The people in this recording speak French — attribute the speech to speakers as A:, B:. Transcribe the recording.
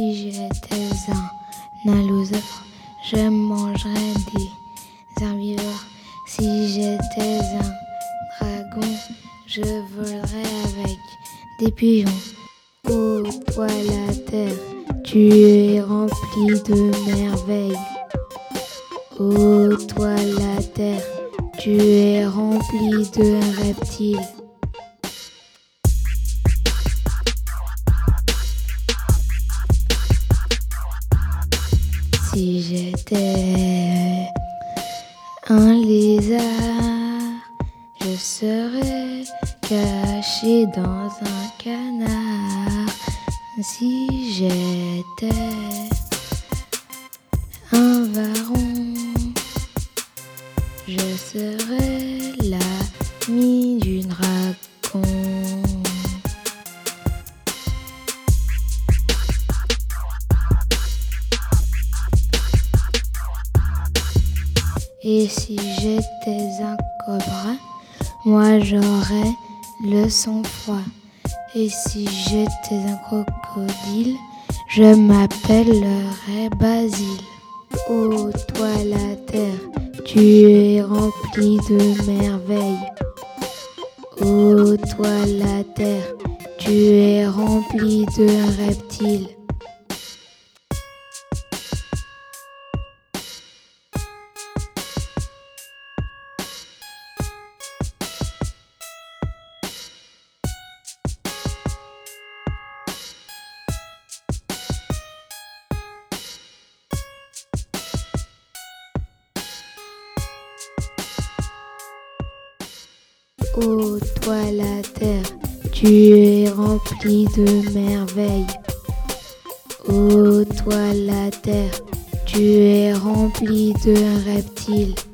A: Si j'étais un allosaure, je mangerais des herbivores. Si j'étais un dragon, je volerais avec des pigeons. Oh, toi la terre, tu es remplie de merveilles. Oh, toi la terre, tu es remplie de reptiles. Si j'étais un lézard, je serais caché dans un canard. Si j'étais un varon, je serais l'ami du dragon. Et si j'étais un cobra, moi j'aurais le sang-froid. Et si j'étais un crocodile, je m'appellerais Basile. Oh toi la terre, tu es remplie de merveilles. Oh toi la terre, tu es remplie de reptiles. Oh toi la terre, tu es remplie de merveilles. Oh toi la terre, tu es remplie de reptiles.